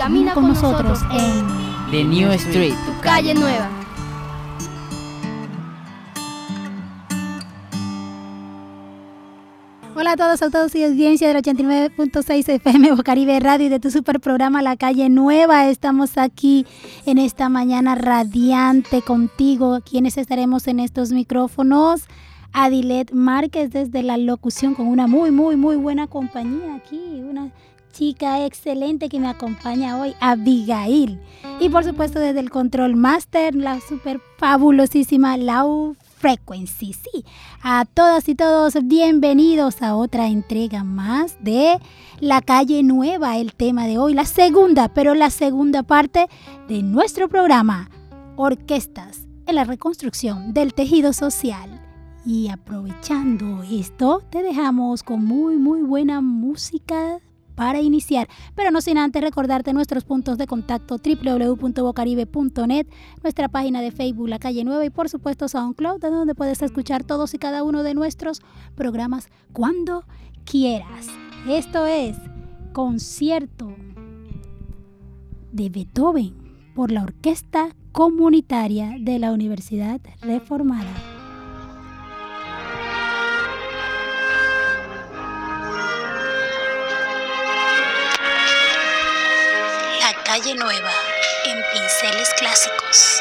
Camina con nosotros en The New Street, tu calle nueva. Hola a todos, a todos y audiencia del 89.6 FM Bocaribe Radio y de tu super programa La Calle Nueva. Estamos aquí en esta mañana radiante contigo. Quienes estaremos en estos micrófonos? Adilet Márquez desde la locución con una muy, muy, muy buena compañía aquí. Una chica excelente que me acompaña hoy, Abigail. Y por supuesto desde el Control Master, la super fabulosísima Lau Frequency. Sí, a todas y todos, bienvenidos a otra entrega más de La Calle Nueva, el tema de hoy, la segunda, pero la segunda parte de nuestro programa, Orquestas en la reconstrucción del tejido social. Y aprovechando esto, te dejamos con muy, muy buena música para iniciar. Pero no sin antes recordarte nuestros puntos de contacto www.bocaribe.net, nuestra página de Facebook La Calle Nueva y por supuesto SoundCloud, donde puedes escuchar todos y cada uno de nuestros programas cuando quieras. Esto es concierto de Beethoven por la Orquesta Comunitaria de la Universidad Reformada. Calle Nueva en Pinceles Clásicos.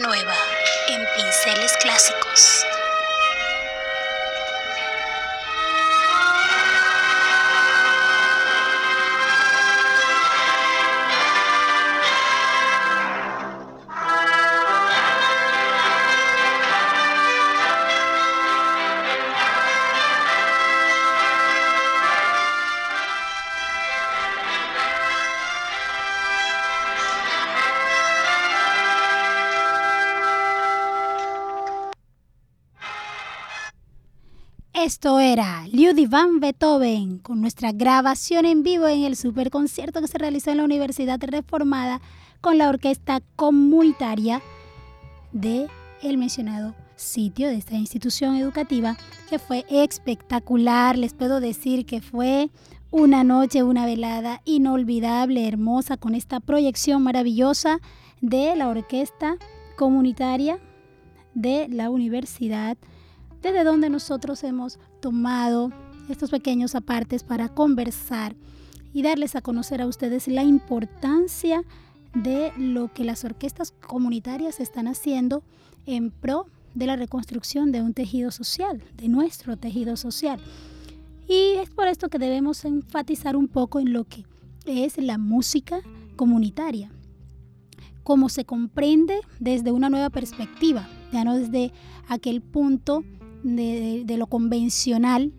Nueva en Pinceles Clásicos. Esto era Ludwig van Beethoven con nuestra grabación en vivo en el superconcierto que se realizó en la Universidad Reformada con la orquesta comunitaria de el mencionado sitio de esta institución educativa que fue espectacular. Les puedo decir que fue una noche, una velada inolvidable, hermosa, con esta proyección maravillosa de la orquesta comunitaria de la Universidad desde donde nosotros hemos tomado estos pequeños apartes para conversar y darles a conocer a ustedes la importancia de lo que las orquestas comunitarias están haciendo en pro de la reconstrucción de un tejido social, de nuestro tejido social. Y es por esto que debemos enfatizar un poco en lo que es la música comunitaria, cómo se comprende desde una nueva perspectiva, ya no desde aquel punto de, lo convencional,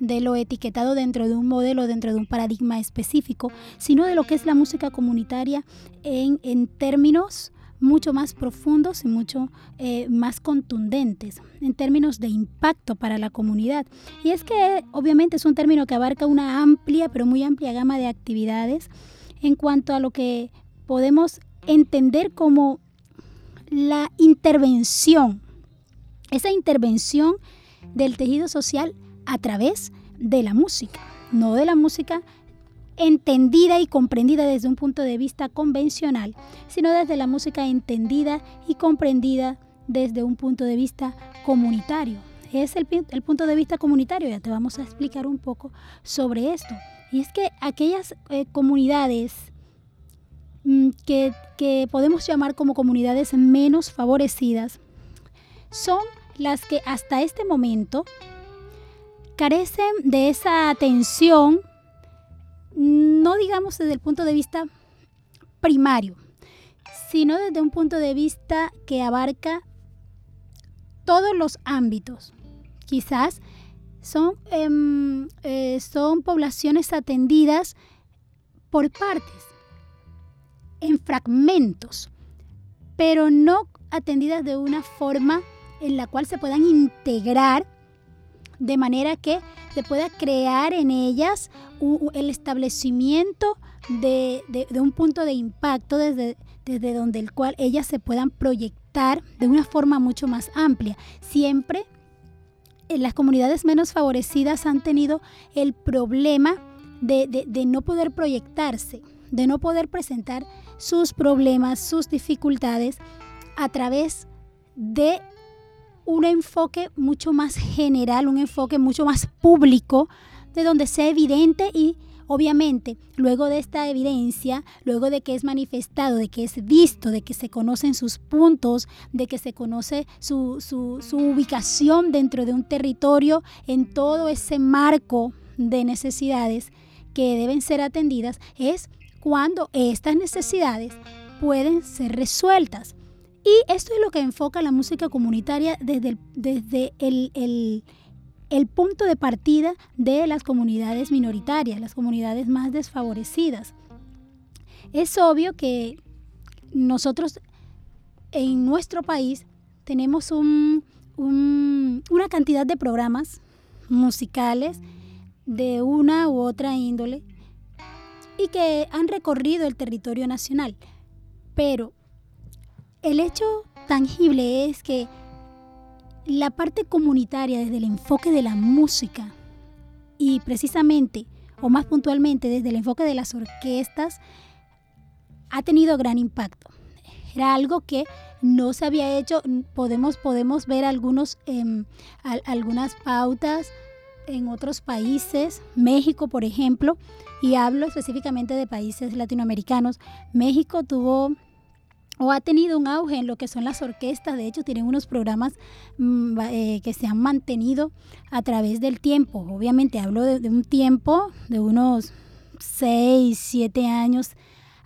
de lo etiquetado dentro de un modelo, dentro de un paradigma específico, sino de lo que es la música comunitaria en, en términos mucho más profundos y mucho eh, más contundentes en términos de impacto para la comunidad. Y es que obviamente es un término que abarca una amplia, pero muy amplia gama de actividades en cuanto a lo que podemos entender como la intervención, esa intervención del tejido social a través de la música, no de la música entendida y comprendida desde un punto de vista convencional, sino desde la música entendida y comprendida desde un punto de vista comunitario. Es el, punto de vista comunitario, ya te vamos a explicar un poco sobre esto. Y es que aquellas eh, comunidades mm, que, que podemos llamar como comunidades menos favorecidas son las que hasta este momento carecen de esa atención, no digamos desde el punto de vista primario, sino desde un punto de vista que abarca todos los ámbitos. Quizás son, em, eh, son poblaciones atendidas por partes, en fragmentos, pero no atendidas de una forma en la cual se puedan integrar de manera que se pueda crear en ellas el establecimiento de, un punto de impacto desde, desde donde el cual ellas se puedan proyectar de una forma mucho más amplia. Siempre en eh, las comunidades menos favorecidas han tenido el problema de, de no poder proyectarse, de no poder presentar sus problemas, sus dificultades a través de un enfoque mucho más general, un enfoque mucho más público, de donde sea evidente y obviamente luego de esta evidencia, luego de que es manifestado, de que es visto, de que se conocen sus puntos, de que se conoce su, su ubicación dentro de un territorio en todo ese marco de necesidades que deben ser atendidas, es cuando estas necesidades pueden ser resueltas. Y esto es lo que enfoca la música comunitaria desde el, desde el, punto de partida de las comunidades minoritarias, las comunidades más desfavorecidas. Es obvio que nosotros en nuestro país tenemos una cantidad de programas musicales de una u otra índole y que han recorrido el territorio nacional. Pero el hecho tangible es que la parte comunitaria desde el enfoque de la música y precisamente o más puntualmente desde el enfoque de las orquestas ha tenido gran impacto. Era algo que no se había hecho, podemos, podemos ver algunos, em, algunas pautas en otros países, México por ejemplo, y hablo específicamente de países latinoamericanos. México tuvo o ha tenido un auge en lo que son las orquestas. De hecho, tienen unos programas mm, eh, que se han mantenido a través del tiempo. Obviamente hablo de, un tiempo de unos 6, 7 años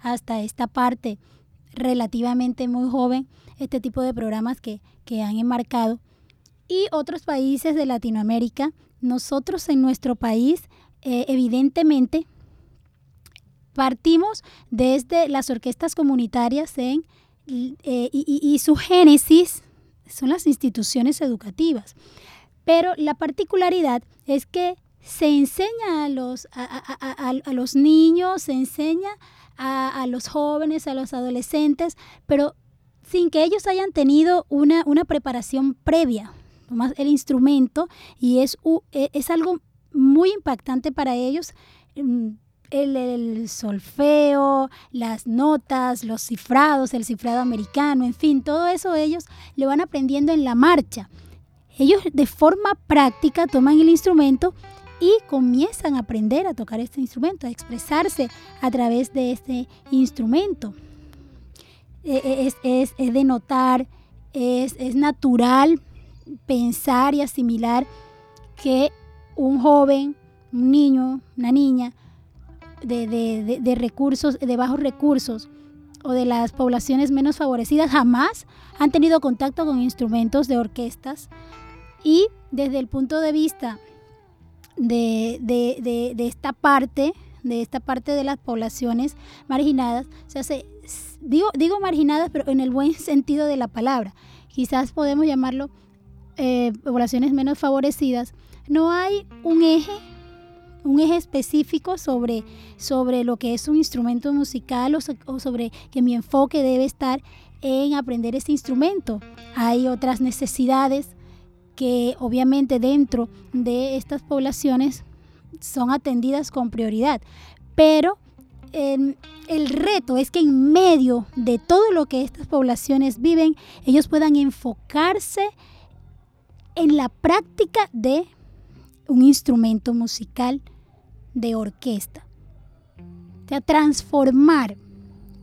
hasta esta parte relativamente muy joven, este tipo de programas que, han enmarcado. Y otros países de Latinoamérica, nosotros en nuestro país, eh, evidentemente, partimos desde las orquestas comunitarias en eh, y, su génesis son las instituciones educativas. Pero la particularidad es que se enseña a los, a, los niños, se enseña a, los jóvenes, a los adolescentes, pero sin que ellos hayan tenido una, una preparación previa, más el instrumento, y es, e, es algo muy impactante para ellos el, solfeo, las notas, los cifrados, el cifrado americano, en fin, todo eso ellos lo van aprendiendo en la marcha. Ellos de forma práctica toman el instrumento y comienzan a aprender a tocar este instrumento, a expresarse a través de este instrumento. E, e, es, es, es de notar, es, es natural pensar y asimilar que un joven, un niño, una niña, de, recursos, de bajos recursos o de las poblaciones menos favorecidas jamás han tenido contacto con instrumentos de orquestas. Y desde el punto de vista de, esta parte, de esta parte de las poblaciones marginadas, se hace, digo, digo marginadas, pero en el buen sentido de la palabra, quizás podemos llamarlo eh, poblaciones menos favorecidas, no hay un eje un eje específico sobre, sobre lo que es un instrumento musical o, o sobre que mi enfoque debe estar en aprender este instrumento. Hay otras necesidades que obviamente dentro de estas poblaciones son atendidas con prioridad, pero el reto es que en medio de todo lo que estas poblaciones viven, ellos puedan enfocarse en la práctica de un instrumento musical de orquesta. O sea, transformar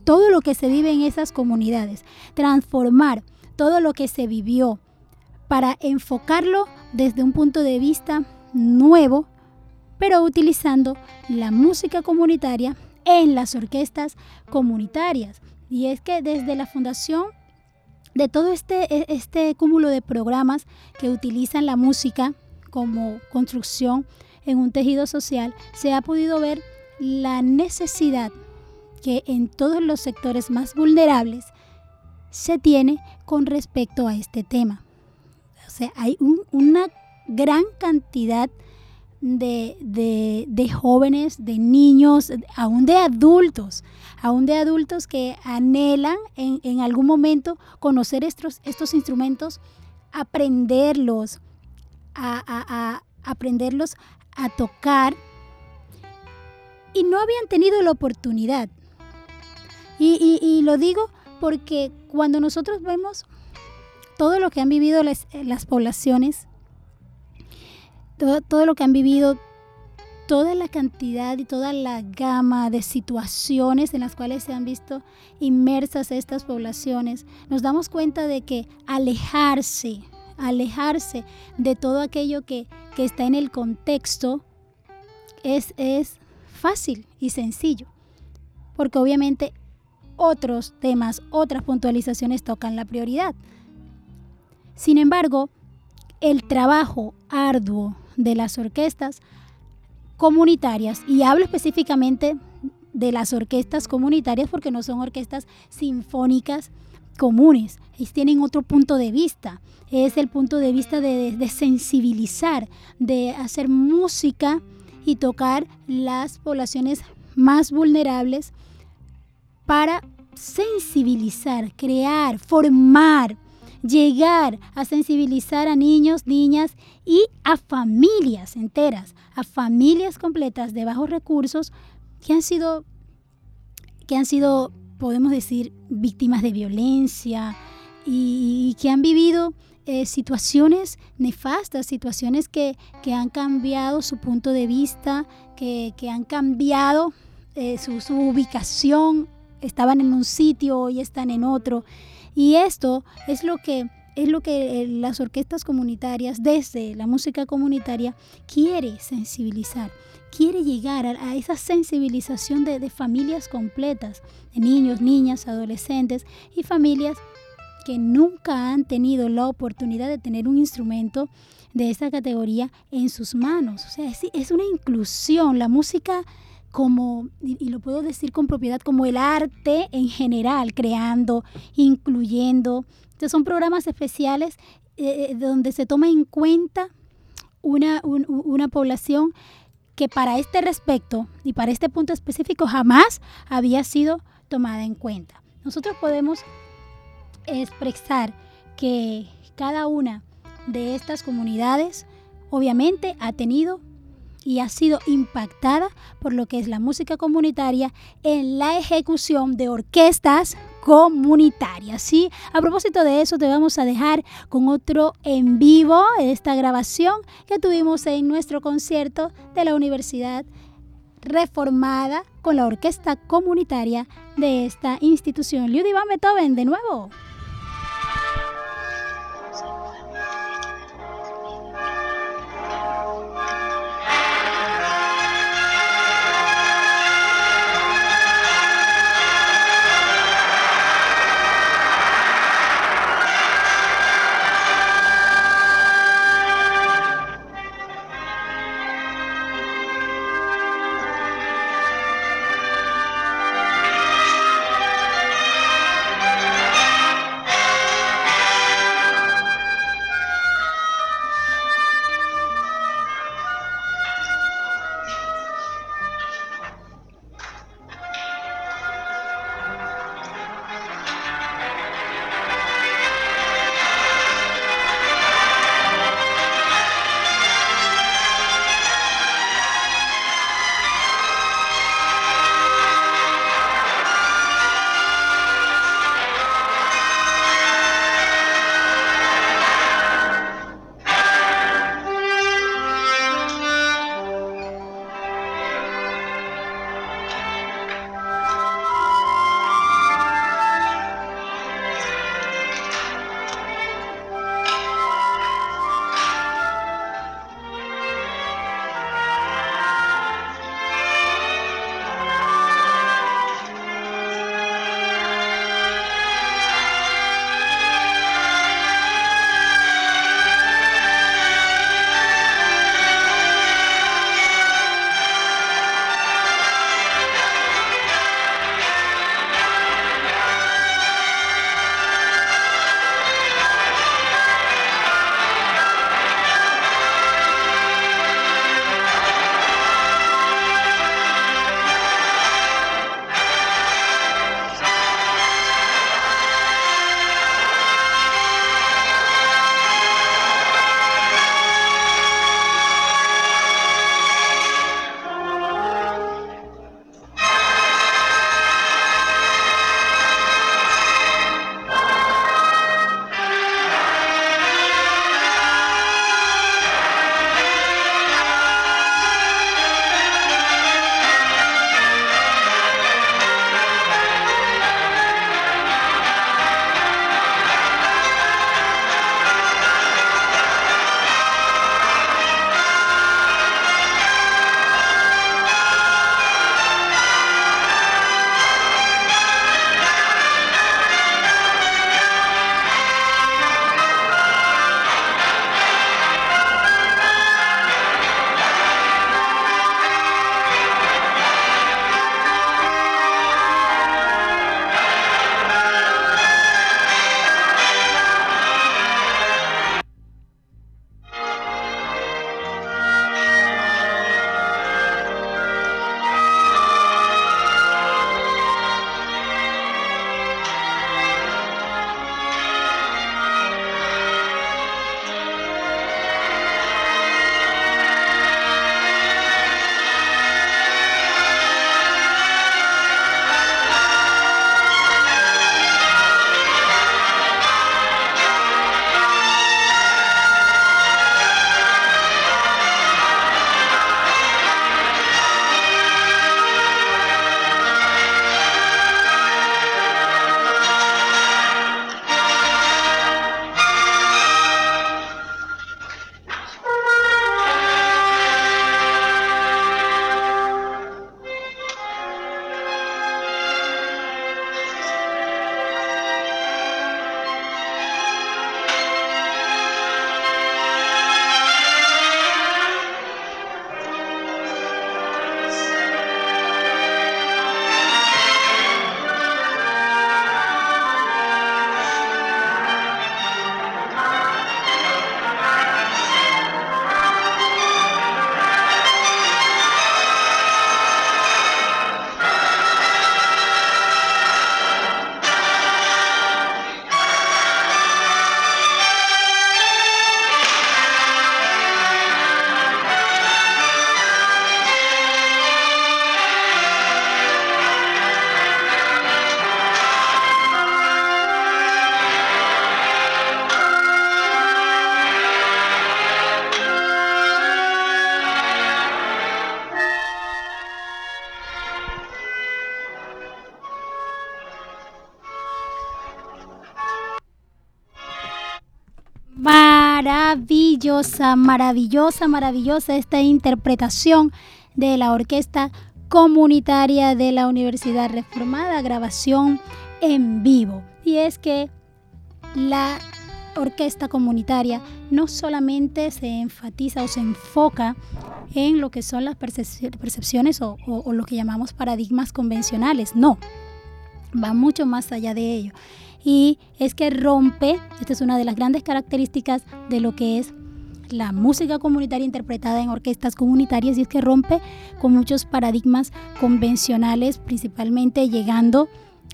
todo lo que se vive en esas comunidades, transformar todo lo que se vivió para enfocarlo desde un punto de vista nuevo, pero utilizando la música comunitaria en las orquestas comunitarias. Y es que desde la fundación de todo este, e, este cúmulo de programas que utilizan la música como construcción en un tejido social, se ha podido ver la necesidad que en todos los sectores más vulnerables se tiene con respecto a este tema. O sea, hay una gran cantidad de, jóvenes, de niños, aún de adultos, aún de adultos que anhelan en, algún momento conocer estos, estos instrumentos, aprenderlos, a, aprenderlos a tocar y no habían tenido la oportunidad. Y, lo digo porque cuando nosotros vemos todo lo que han vivido las, poblaciones, todo, lo que han vivido, toda la cantidad y toda la gama de situaciones en las cuales se han visto inmersas estas poblaciones, nos damos cuenta de que alejarse, alejarse de todo aquello que, está en el contexto es, es fácil y sencillo, porque obviamente otros temas, otras puntualizaciones tocan la prioridad. Sin embargo, el trabajo arduo de las orquestas comunitarias, y hablo específicamente de las orquestas comunitarias porque no son orquestas sinfónicas comunes, ellos tienen otro punto de vista, es el punto de vista de, de sensibilizar, de hacer música y tocar las poblaciones más vulnerables para sensibilizar, crear, formar, llegar a sensibilizar a niños, niñas y a familias enteras, a familias completas de bajos recursos que han sido, que han sido, podemos decir, víctimas de violencia y, que han vivido eh, situaciones nefastas, situaciones que, han cambiado su punto de vista, que, han cambiado eh, su ubicación, estaban en un sitio, hoy están en otro. Y esto es lo que es lo que eh, las orquestas comunitarias, desde la música comunitaria, quiere sensibilizar, quiere llegar a, esa sensibilización de, familias completas, de niños, niñas, adolescentes y familias que nunca han tenido la oportunidad de tener un instrumento de esta categoría en sus manos. O sea, es, es una inclusión. La música como, y, lo puedo decir con propiedad, como el arte en general, creando, incluyendo. Entonces son programas especiales eh, eh, donde se toma en cuenta una, una población que para este respecto y para este punto específico jamás había sido tomada en cuenta. Nosotros podemos expresar que cada una de estas comunidades obviamente ha tenido y ha sido impactada por lo que es la música comunitaria en la ejecución de orquestas comunitarias. ¿sí? A propósito de eso, te vamos a dejar con otro en vivo, esta grabación que tuvimos en nuestro concierto de la Universidad Reformada con la orquesta comunitaria de esta institución. Ludwig van Beethoven, de nuevo. Maravillosa, maravillosa, maravillosa esta interpretación de la orquesta comunitaria de la Universidad Reformada, grabación en vivo. Y es que la orquesta comunitaria no solamente se enfatiza o se enfoca en lo que son las percepciones o, lo que llamamos paradigmas convencionales, no, va mucho más allá de ello. Y es que rompe, esta es una de las grandes características de lo que es la música comunitaria interpretada en orquestas comunitarias y es que rompe con muchos paradigmas convencionales, principalmente llegando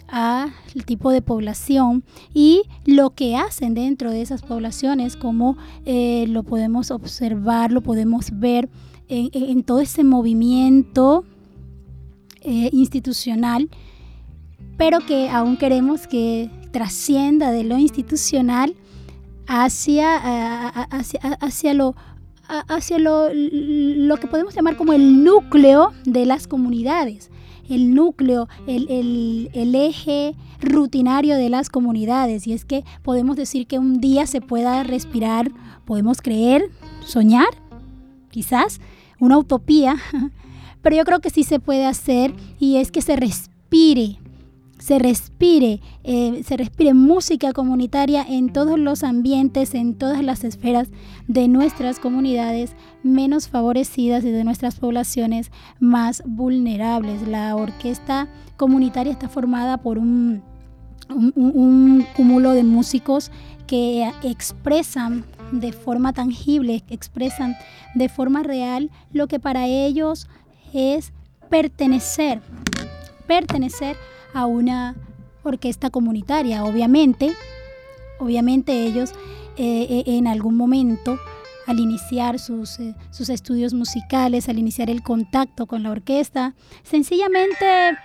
al tipo de población y lo que hacen dentro de esas poblaciones, como eh, lo podemos observar, lo podemos ver en, todo ese movimiento eh, institucional, pero que aún queremos que trascienda de lo institucional hacia, hacia, lo hacia lo, lo, que podemos llamar como el núcleo de las comunidades, el núcleo, el, el, eje rutinario de las comunidades. Y es que podemos decir que un día se pueda respirar, podemos creer, soñar, quizás, una utopía, pero yo creo que sí se puede hacer y es que se respire se respire, eh, se respire música comunitaria en todos los ambientes, en todas las esferas de nuestras comunidades menos favorecidas y de nuestras poblaciones más vulnerables. La orquesta comunitaria está formada por un, un cúmulo de músicos que expresan de forma tangible, expresan de forma real lo que para ellos es pertenecer, pertenecer a una orquesta comunitaria. Obviamente, obviamente ellos eh, eh, en algún momento al iniciar sus, eh, sus, estudios musicales, al iniciar el contacto con la orquesta, sencillamente,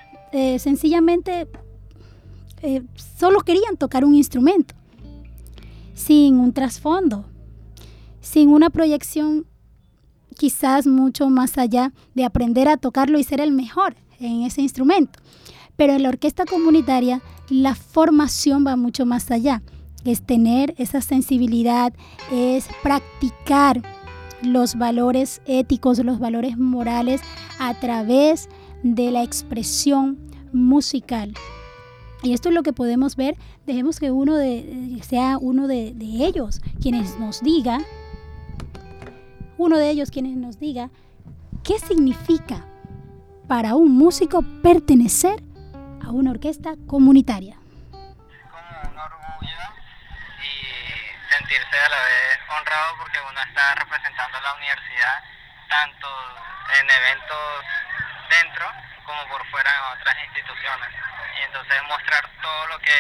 sencillamente solo querían tocar un instrumento, sin un trasfondo, sin una proyección quizás mucho más allá de aprender a tocarlo y ser el mejor en ese instrumento. Pero en la orquesta comunitaria la formación va mucho más allá. Es tener esa sensibilidad, es practicar los valores éticos, los valores morales a través de la expresión musical. Y esto es lo que podemos ver. Dejemos que uno de, sea uno de, de ellos quienes nos diga, uno de ellos quienes nos diga qué significa para un músico pertenecer a una orquesta comunitaria. Como un orgullo y sentirse a la vez honrado porque uno está representando a la universidad tanto en eventos dentro como por fuera en otras instituciones. Y entonces mostrar todo lo que,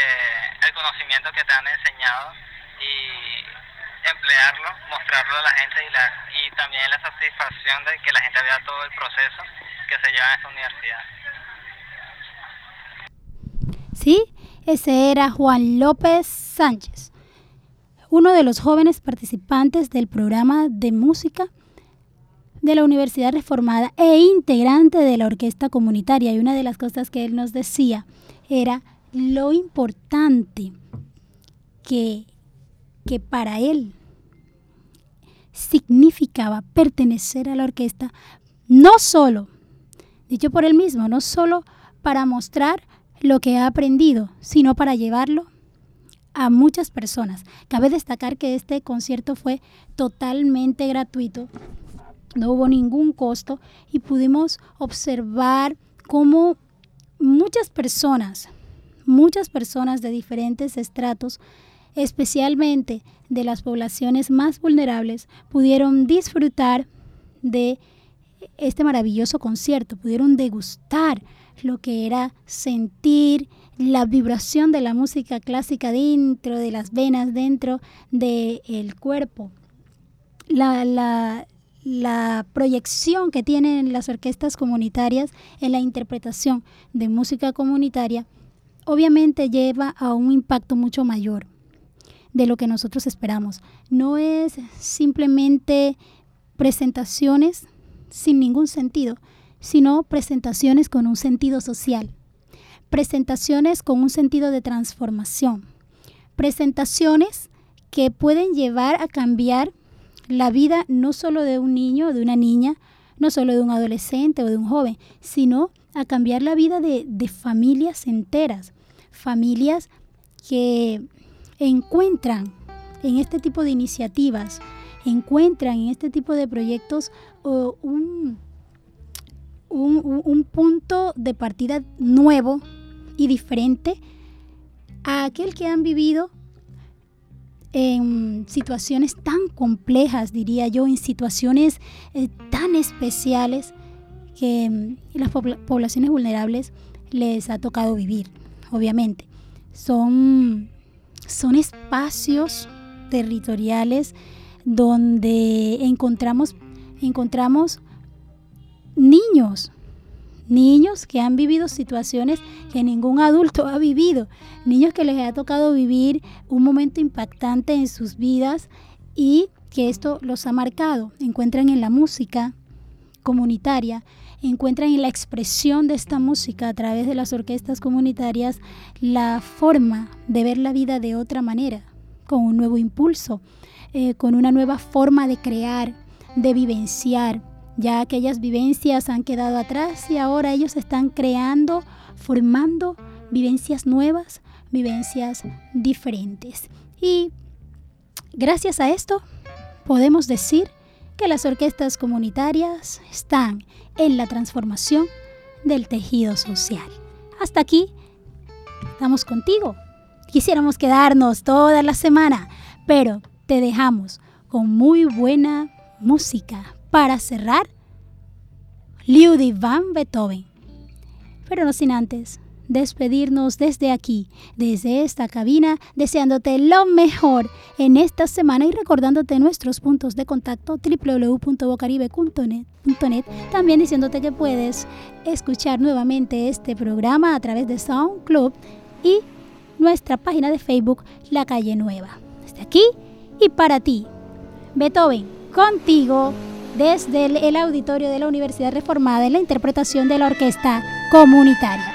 el conocimiento que te han enseñado y emplearlo, mostrarlo a la gente y, la, y también la satisfacción de que la gente vea todo el proceso que se lleva en esta universidad. Sí, ese era Juan López Sánchez, uno de los jóvenes participantes del programa de música de la Universidad Reformada e integrante de la orquesta comunitaria. Y una de las cosas que él nos decía era lo importante que, que para él significaba pertenecer a la orquesta, no solo, dicho por él mismo, no solo para mostrar lo que ha aprendido, sino para llevarlo a muchas personas. Cabe destacar que este concierto fue totalmente gratuito, no hubo ningún costo y pudimos observar cómo muchas personas, muchas personas de diferentes estratos, especialmente de las poblaciones más vulnerables, pudieron disfrutar de este maravilloso concierto, pudieron degustar lo que era sentir la vibración de la música clásica dentro de las venas, dentro del cuerpo. La, la, la proyección que tienen las orquestas comunitarias en la interpretación de música comunitaria obviamente lleva a un impacto mucho mayor de lo que nosotros esperamos. No es simplemente presentaciones sin ningún sentido, sino presentaciones con un sentido social, presentaciones con un sentido de transformación, presentaciones que pueden llevar a cambiar la vida no solo de un niño o de una niña, no solo de un adolescente o de un joven, sino a cambiar la vida de, de familias enteras, familias que encuentran en este tipo de iniciativas, encuentran en este tipo de proyectos un, un, un punto de partida nuevo y diferente a aquel que han vivido en situaciones tan complejas, diría yo, en situaciones eh, tan especiales que mm, las poblaciones vulnerables les ha tocado vivir, obviamente. Son, son espacios territoriales donde encontramos, encontramos niños, niños que han vivido situaciones que ningún adulto ha vivido, niños que les ha tocado vivir un momento impactante en sus vidas y que esto los ha marcado. Encuentran en la música comunitaria, encuentran en la expresión de esta música a través de las orquestas comunitarias la forma de ver la vida de otra manera, con un nuevo impulso, eh, con una nueva forma de crear, de vivenciar, ya aquellas vivencias han quedado atrás y ahora ellos están creando, formando vivencias nuevas, vivencias diferentes. Y gracias a esto podemos decir que las orquestas comunitarias están en la transformación del tejido social. Hasta aquí, estamos contigo. Quisiéramos quedarnos toda la semana, pero te dejamos con muy buena música para cerrar, Ludwig van Beethoven. Pero no sin antes despedirnos desde aquí, desde esta cabina, deseándote lo mejor en esta semana y recordándote nuestros puntos de contacto www.bocaribe.net, también diciéndote que puedes escuchar nuevamente este programa a través de SoundCloud y nuestra página de Facebook La Calle Nueva. Desde aquí y para ti, Beethoven, contigo desde el, auditorio de la Universidad Reformada en la interpretación de la orquesta comunitaria.